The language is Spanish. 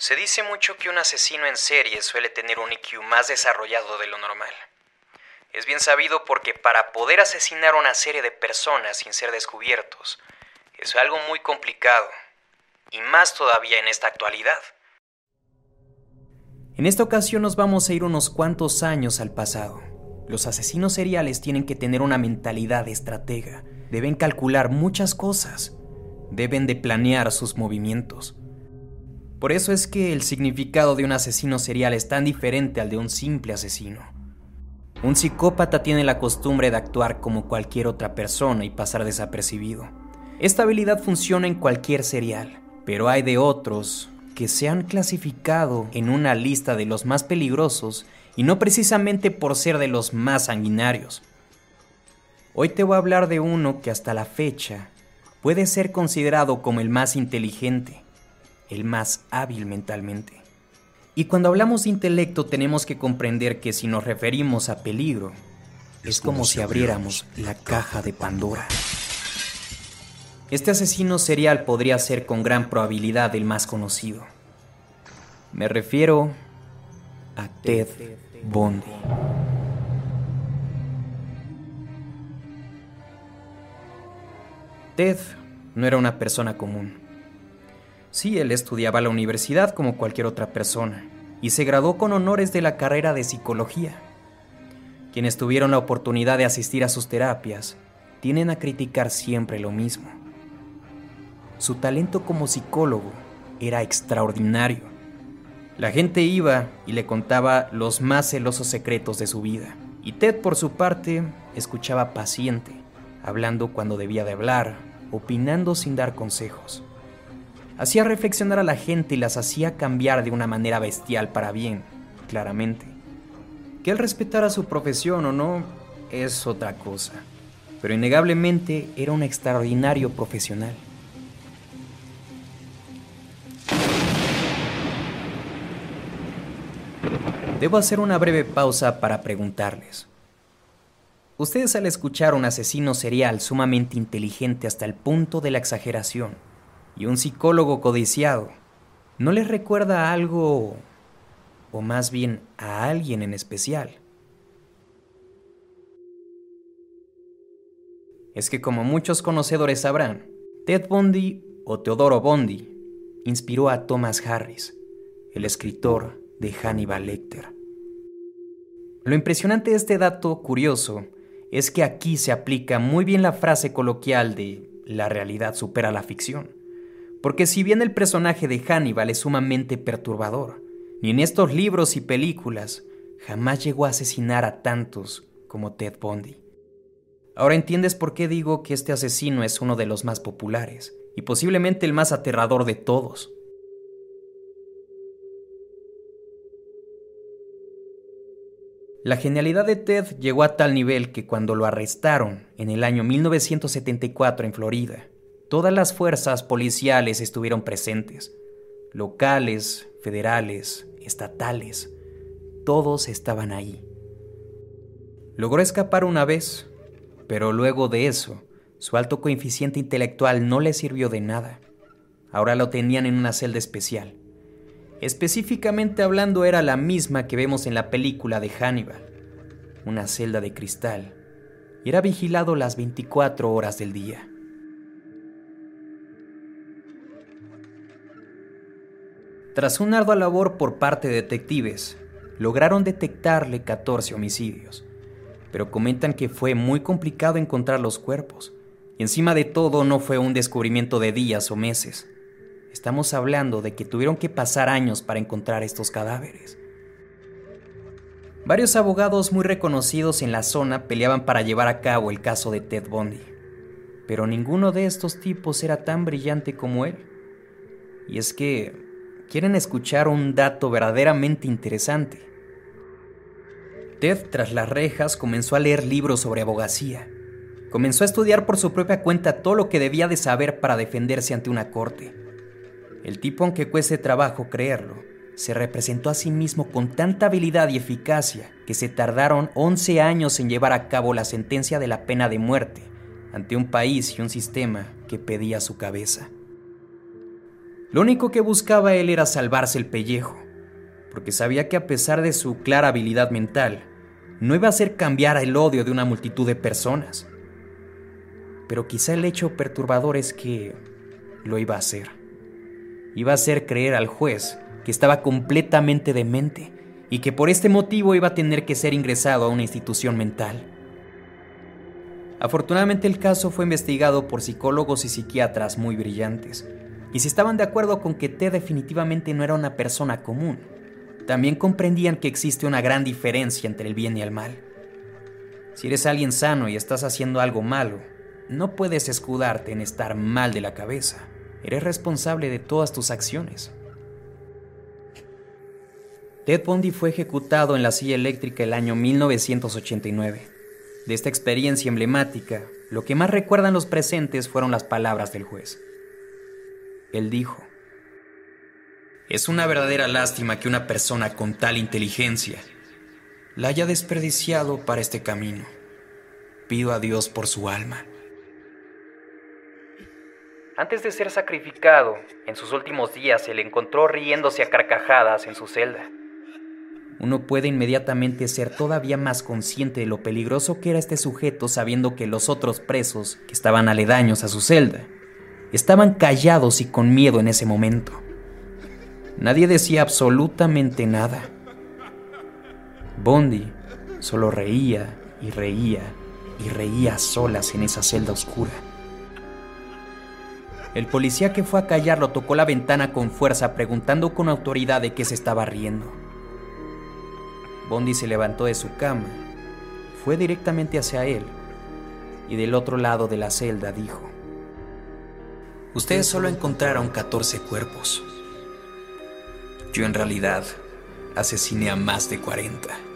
Se dice mucho que un asesino en serie suele tener un IQ más desarrollado de lo normal. Es bien sabido porque para poder asesinar a una serie de personas sin ser descubiertos es algo muy complicado, y más todavía en esta actualidad. En esta ocasión nos vamos a ir unos cuantos años al pasado. Los asesinos seriales tienen que tener una mentalidad estratega, deben calcular muchas cosas, deben de planear sus movimientos. Por eso es que el significado de un asesino serial es tan diferente al de un simple asesino. Un psicópata tiene la costumbre de actuar como cualquier otra persona y pasar desapercibido. Esta habilidad funciona en cualquier serial, pero hay de otros que se han clasificado en una lista de los más peligrosos y no precisamente por ser de los más sanguinarios. Hoy te voy a hablar de uno que hasta la fecha puede ser considerado como el más inteligente, el más hábil mentalmente. Y cuando hablamos de intelecto tenemos que comprender que si nos referimos a peligro, es como si abriéramos la caja de Pandora. Este asesino serial podría ser con gran probabilidad el más conocido. Me refiero a Ted Bundy. Ted no era una persona común. Sí, él estudiaba la universidad como cualquier otra persona y se graduó con honores de la carrera de psicología. Quienes tuvieron la oportunidad de asistir a sus terapias tienen a criticar siempre lo mismo. Su talento como psicólogo era extraordinario. La gente iba y le contaba los más celosos secretos de su vida. Y Ted, por su parte, escuchaba paciente, hablando cuando debía de hablar, opinando sin dar consejos hacía reflexionar a la gente y las hacía cambiar de una manera bestial para bien, claramente. Que él respetara su profesión o no es otra cosa, pero innegablemente era un extraordinario profesional. Debo hacer una breve pausa para preguntarles. Ustedes al escuchar un asesino serial sumamente inteligente hasta el punto de la exageración, y un psicólogo codiciado, ¿no les recuerda algo, o más bien a alguien en especial? Es que como muchos conocedores sabrán, Ted Bundy o Teodoro Bundy inspiró a Thomas Harris, el escritor de Hannibal Lecter. Lo impresionante de este dato curioso es que aquí se aplica muy bien la frase coloquial de la realidad supera la ficción. Porque si bien el personaje de Hannibal es sumamente perturbador, ni en estos libros y películas jamás llegó a asesinar a tantos como Ted Bundy. Ahora entiendes por qué digo que este asesino es uno de los más populares y posiblemente el más aterrador de todos. La genialidad de Ted llegó a tal nivel que cuando lo arrestaron en el año 1974 en Florida, Todas las fuerzas policiales estuvieron presentes, locales, federales, estatales, todos estaban ahí. Logró escapar una vez, pero luego de eso, su alto coeficiente intelectual no le sirvió de nada. Ahora lo tenían en una celda especial. Específicamente hablando era la misma que vemos en la película de Hannibal, una celda de cristal, y era vigilado las 24 horas del día. Tras una ardua labor por parte de detectives, lograron detectarle 14 homicidios, pero comentan que fue muy complicado encontrar los cuerpos. Y encima de todo no fue un descubrimiento de días o meses. Estamos hablando de que tuvieron que pasar años para encontrar estos cadáveres. Varios abogados muy reconocidos en la zona peleaban para llevar a cabo el caso de Ted Bundy, pero ninguno de estos tipos era tan brillante como él. Y es que quieren escuchar un dato verdaderamente interesante. Ted, tras las rejas, comenzó a leer libros sobre abogacía. Comenzó a estudiar por su propia cuenta todo lo que debía de saber para defenderse ante una corte. El tipo, aunque cueste trabajo creerlo, se representó a sí mismo con tanta habilidad y eficacia que se tardaron 11 años en llevar a cabo la sentencia de la pena de muerte ante un país y un sistema que pedía su cabeza. Lo único que buscaba él era salvarse el pellejo, porque sabía que a pesar de su clara habilidad mental, no iba a hacer cambiar el odio de una multitud de personas. Pero quizá el hecho perturbador es que lo iba a hacer. Iba a hacer creer al juez que estaba completamente demente y que por este motivo iba a tener que ser ingresado a una institución mental. Afortunadamente el caso fue investigado por psicólogos y psiquiatras muy brillantes, y si estaban de acuerdo con que Ted definitivamente no era una persona común, también comprendían que existe una gran diferencia entre el bien y el mal. Si eres alguien sano y estás haciendo algo malo, no puedes escudarte en estar mal de la cabeza. Eres responsable de todas tus acciones. Ted Bundy fue ejecutado en la silla eléctrica el año 1989. De esta experiencia emblemática, lo que más recuerdan los presentes fueron las palabras del juez. Él dijo, Es una verdadera lástima que una persona con tal inteligencia la haya desperdiciado para este camino. Pido a Dios por su alma. Antes de ser sacrificado, en sus últimos días se le encontró riéndose a carcajadas en su celda uno puede inmediatamente ser todavía más consciente de lo peligroso que era este sujeto sabiendo que los otros presos, que estaban aledaños a su celda, estaban callados y con miedo en ese momento. Nadie decía absolutamente nada. Bondi solo reía y reía y reía solas en esa celda oscura. El policía que fue a callarlo tocó la ventana con fuerza preguntando con autoridad de qué se estaba riendo. Bondi se levantó de su cama, fue directamente hacia él y del otro lado de la celda dijo, Ustedes solo encontraron 14 cuerpos. Yo en realidad asesiné a más de 40.